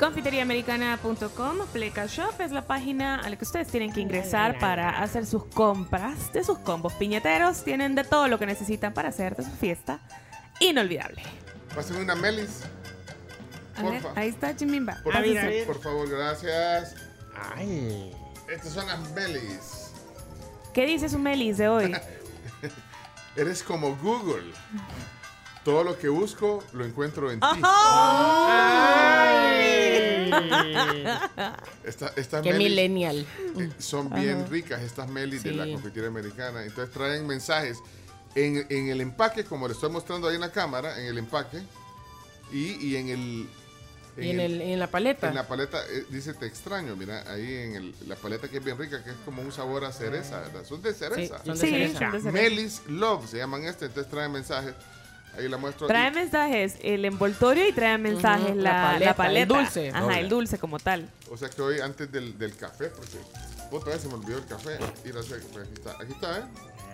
Confiteriaamericana.com, Pleca Shop es la página a la que ustedes tienen que ingresar para hacer sus compras de sus combos piñateros. Tienen de todo lo que necesitan para hacer de su fiesta inolvidable. Pásenme una melis. A ver, Porfa. ahí está Chimimba. Por, Ah, favor, por favor, gracias. Ay. Estas son las melis. ¿Qué dice su Melis de hoy? Eres como Google. Todo lo que busco lo encuentro en ti. Esta- estas Qué melis, millennial. eh, son bien Ajá. ricas, estas melis de la Sí. confitería americana. Entonces traen mensajes en, en el empaque, como le estoy mostrando ahí en la cámara, en el empaque, y, y en el... Y en, el, en la paleta. En la paleta eh, dice te extraño, mira, ahí en el- la paleta que es bien rica, que es como un sabor a cereza, ¿verdad? Son de cereza. son de Sí, cereza. son de cereza. Melis Love se llaman este, entonces traen mensajes. Ahí la muestro. Trae Y- mensajes el envoltorio y trae mensajes Ujú, la, la la paleta, paleta, el dulce. Ajá, Doble. el dulce como tal. O sea que hoy antes del, del café, porque otra vez se me olvidó el café. Ir a hacer- pues, aquí está, aquí está, ¿eh?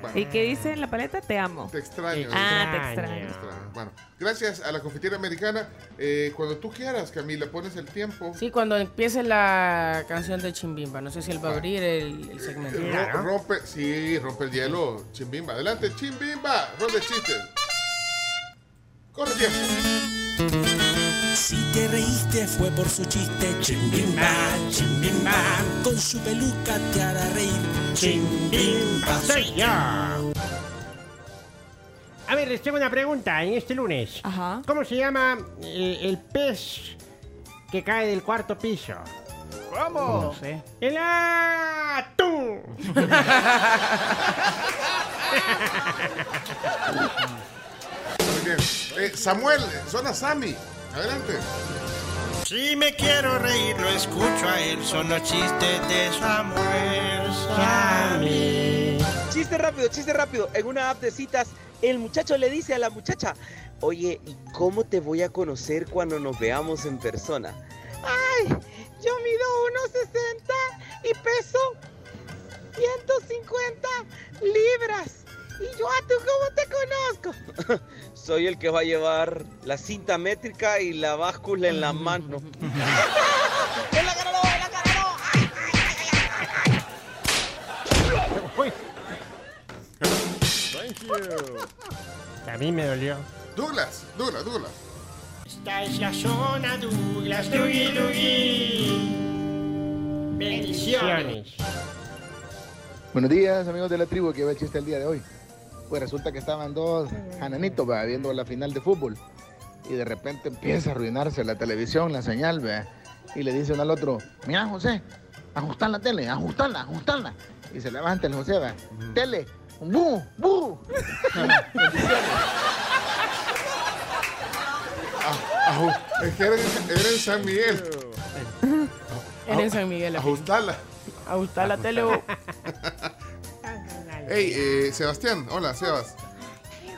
Bueno, ¿Y qué dice en la paleta? Te amo. te extraño. Ah, te Te extraño. extraño. Bueno, gracias a la confitería americana. Eh, cuando tú quieras, Camila, pones el tiempo. Sí, cuando empiece la canción de Chimbimba. No sé si él va a abrir el, el segmento. Ro- Rompe, sí, rompe el hielo. Chimbimba. Adelante, Chimbimba. Ron de chistes. Corre tiempo. Si te reíste fue por su chiste, chimbimba, chimbimba. Con su peluca te hará reír, chimbimba. Soy yo. A ver, les tengo una pregunta en este lunes. Ajá. ¿Cómo se llama el, el pez que cae del cuarto piso? ¿Cómo? No sé. ¡El atún! Muy bien. Eh, Samuel, zona Sammy. Adelante. Si me quiero reír, lo escucho a él. Son los chistes de Samuel Sammy. Chiste rápido, chiste rápido. En una app de citas, el muchacho le dice a la muchacha, oye, ¿y cómo te voy a conocer cuando nos veamos en persona? Ay, yo mido 1,60 y peso 150 libras. ¿Y yo a tú cómo te conozco? Soy el que va a llevar la cinta métrica y la báscula en la mano. Thank you. A mí me dolió. Douglas, Douglas, Douglas. Esta es la zona Douglas, Dougie, Dougie. Bendiciones. Buenos días, amigos de la tribu, que va el chiste el día de hoy. Pues resulta que estaban dos jananitos ¿va? viendo la final de fútbol y de repente empieza a arruinarse la televisión, la señal, ¿va? y le dice uno al otro, mira José, ajustar la tele, ajustarla, ajustarla. Y se levanta el José, va, tele, bu, bu. Es que era, en- era en San Miguel. Era en San Miguel. Ajustarla. Ajustar la tele. Hey, eh, Sebastián. Hola, Sebas.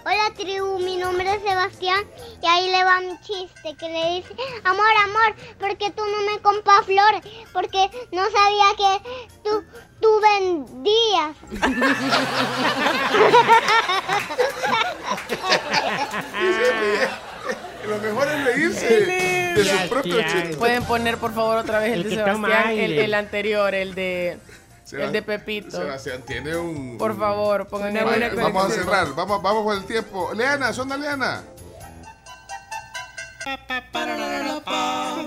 Hola tribu, mi nombre es Sebastián y ahí le va mi chiste que le dice, amor, amor, ¿por qué tú no me compras flores? Porque no sabía que tú, tú vendías. Lo mejor es reírse de su propio chiste. Pueden poner por favor otra vez el, El de Sebastián, el, el anterior, el de Seba- el de Pepito. Sebastián tiene un. Por favor, pongan Una el buena Vamos a cerrar. Vamos, vamos por el tiempo. Leana, son Leana.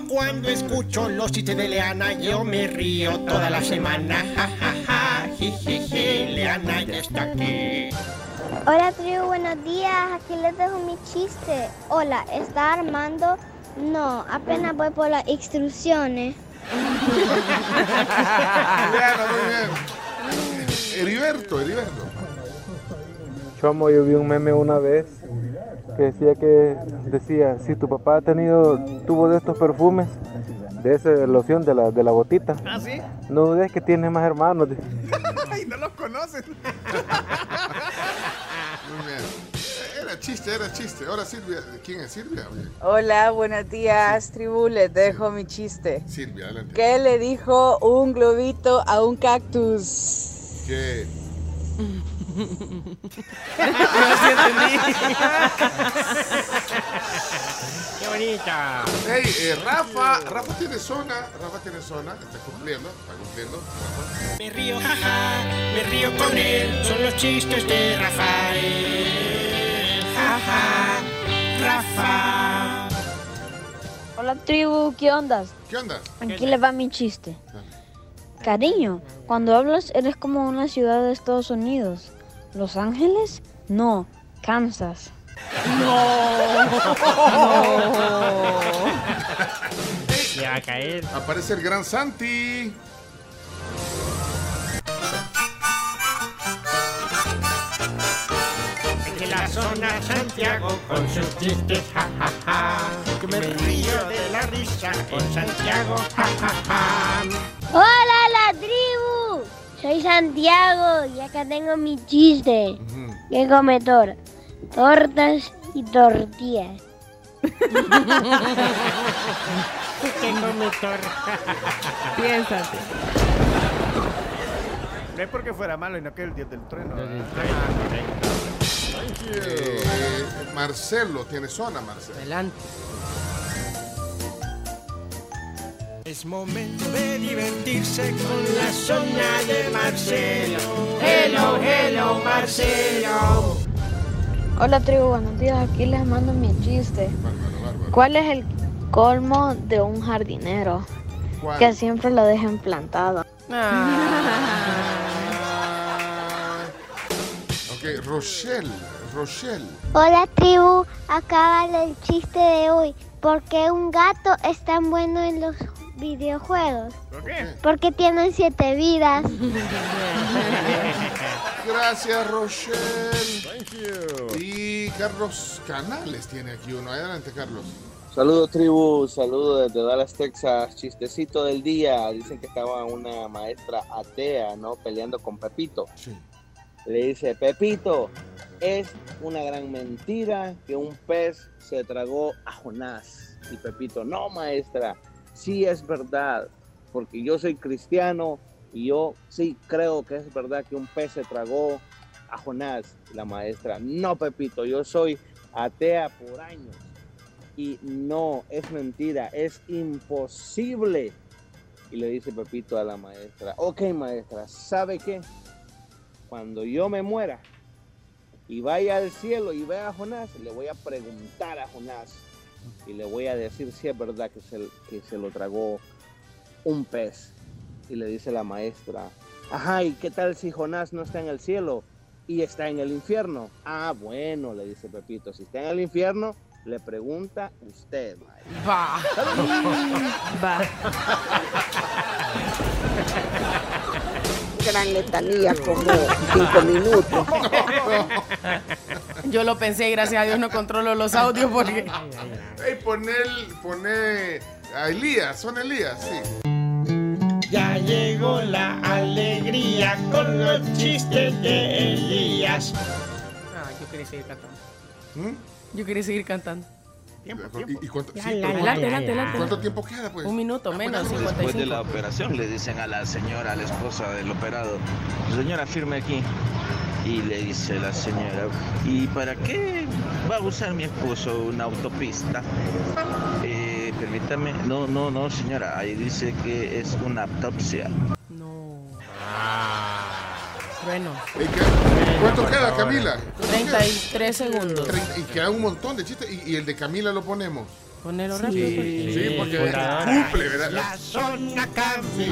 Cuando escucho los chistes de Leana, yo me río toda la semana. Ja. Leana ya está aquí. Hola tribu, buenos días, aquí les dejo mi chiste. Hola, ¿está Armando? No, apenas voy por las instrucciones. Leana, muy bien. Heriberto, Heriberto. Chomo, yo vi un meme una vez que decía que decía, si tu papá ha tenido tuvo de estos perfumes, de esa loción de la, de la botita, ¿Ah, sí? no dudes que tiene más hermanos. Ay, no los conocen. ya era chiste. Ahora Silvia, ¿quién es Silvia? Oye, Hola, buenos días, tribu. Les dejo mi chiste. Silvia, adelante. ¿Qué le dijo un globito a un cactus? ¿Qué? ¡Qué bonita! Hey, eh, Rafa, Rafa tiene zona, Rafa tiene zona, está cumpliendo, está cumpliendo. Rafa. Me río, jaja, me río con él. Son los chistes de Rafael. Jaja, Rafa. Hola tribu, ¿qué ondas? ¿Qué onda? Aquí le va mi chiste. Cariño, cuando hablas eres como una ciudad de Estados Unidos. ¿Los Ángeles? No, Kansas. Ya va a caer. Aparece el gran Santi. Santiago con sus chistes, jajaja. Que me río de la risa en Santiago, jajaja. ¡Hola, la tribu! Soy Santiago y acá tengo mi chiste. ¿Qué come tor? Tortas y tortillas. ¿Qué come Piénsate. No es porque fuera malo, sino que el dios del trueno. Eh, Marcelo tiene zona, Marcelo. Adelante. Es momento de divertirse con la zona de Marcelo. Hello, hello, Marcelo. Hola tribu, buenos días. Aquí les mando mi chiste. ¿Cuál es el colmo de un jardinero? ¿Cuál? Que siempre lo dejen plantado. Rochelle, Rochelle. Hola, tribu. Acaba el chiste de hoy. ¿Por qué un gato es tan bueno en los videojuegos? ¿Por qué? Porque tienen siete vidas. Gracias, Rochelle. Y Carlos Canales tiene aquí uno. Adelante, Carlos. Saludos tribu, saludos desde Dallas, Texas. Chistecito del día. Dicen que estaba una maestra atea, ¿no? Peleando con Pepito. Le dice, Pepito, es una gran mentira que un pez se tragó a Jonás. Y Pepito, no maestra, sí es verdad, porque yo soy cristiano y yo sí creo que es verdad que un pez se tragó a Jonás. La maestra, no Pepito, yo soy atea por años. Y no, es mentira, es imposible. Y le dice Pepito a la maestra, ok maestra, ¿sabe qué? Cuando yo me muera y vaya al cielo y vea a Jonás, le voy a preguntar a Jonás y le voy a decir si es verdad que se, que se lo tragó un pez. Y le dice la maestra, ajá, ¿y qué tal si Jonás no está en el cielo y está en el infierno? Ah, bueno, le dice Pepito, si está en el infierno, le pregunta usted, maestra. Va. Va. Gran letanía, como cinco minutos. Yo lo pensé y gracias a Dios no controlo los audios porque. Hey, poner, poner a Elías, son Elías, sí. Ya llegó la alegría con los chistes de Elías. Ah, yo quería seguir cantando. ¿Mm? Yo quería seguir cantando. ¿Y, y cuánto, Ya, sí, ya, pero- ya, adelante, adelante, adelante. ¿Cuánto tiempo queda, pues? Un minuto menos, Después de 55. la operación le dicen a la señora, a la esposa del operado, señora, firme aquí. Y le dice la señora, ¿y para qué va a usar mi esposo una autopista? Eh, permítame, no, no, no, señora, ahí dice que es una autopsia. Bueno. ¿Cuánto queda, Camila? 33 segundos. Treinta- Y queda un montón de chistes. Y, y el de Camila lo ponemos. Ponelo Sí, rápido. sí, porque cumple, ¿verdad? La zona Cami.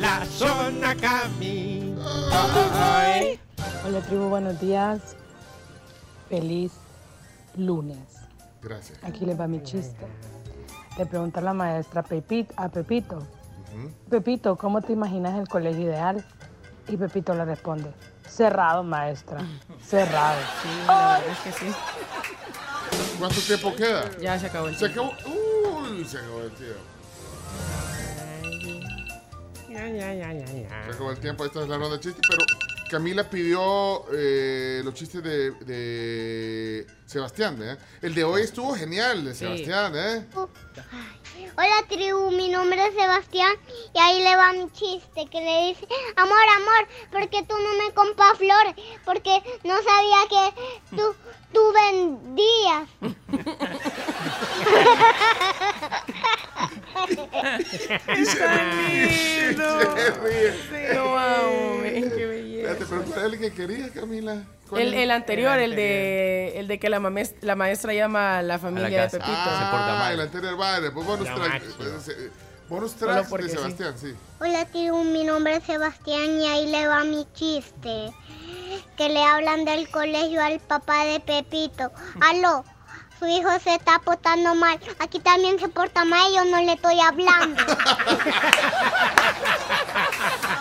La zona Cami. Hola tribu, buenos días. Feliz lunes. Gracias. Aquí les va mi chiste. Le pregunta la maestra Pepito, a Pepito, Pepito, ¿cómo te imaginas el colegio ideal? Y Pepito le responde, cerrado maestra, cerrado. Sí, la verdad es que sí. ¿Cuánto tiempo queda? Ya se acabó el Se tiempo. acabó. Uy, se acabó el tiempo. Ya, ya, ya, ya, Se ya. acabó el tiempo. Esta es la ronda de chistes, pero Camila pidió eh, los chistes de, de Sebastián, ¿eh? El de hoy estuvo genial, de. Sebastián, ¿eh? Hola tribu, mi nombre es Sebastián y ahí le va mi chiste que le dice, amor, amor, porque tú no me compras flores, porque no sabía que tú, tú vendías. No, qué belleza. Espérate, pero ¿cuál era el que quería, Camila? ¿Cuál El, anterior, el de, el de que la, mames- la maestra llama a la familia de casa. Pepito. Ah, el anterior, vale. Pues bonus La track. Bonus track de. Sebastián, sí. Hola tribu, mi nombre es Sebastián y ahí le va mi chiste. Que le hablan del colegio al papá de Pepito. Aló, su hijo se está portando mal. Aquí también se porta mal y yo no le estoy hablando.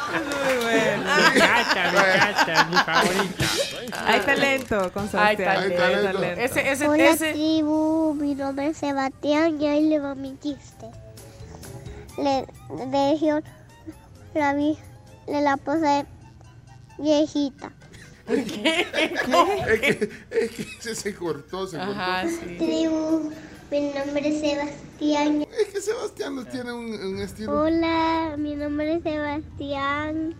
Muchacha, muchacha, mi favorita. Hay talento con Hay Sebastián. talento. hay talento. Ese, ese, Hola ese. tribu, mi nombre es Sebastián y ahí le va mi chiste. Le, le dijeron la vi, le la puse viejita. Es que, es que se, se cortó, se Ajá, cortó. sí. Tribu, mi nombre es Sebastián. Es que Sebastián no tiene un, un estilo. Hola, mi nombre es Sebastián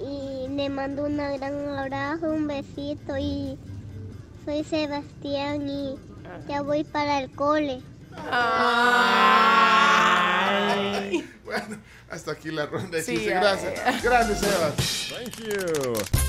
y le mando un gran abrazo, un besito y soy Sebastián y ya voy para el cole. Bueno, hasta aquí la ronda de Sí, Gracias. Gracias, Sebas. Thank you.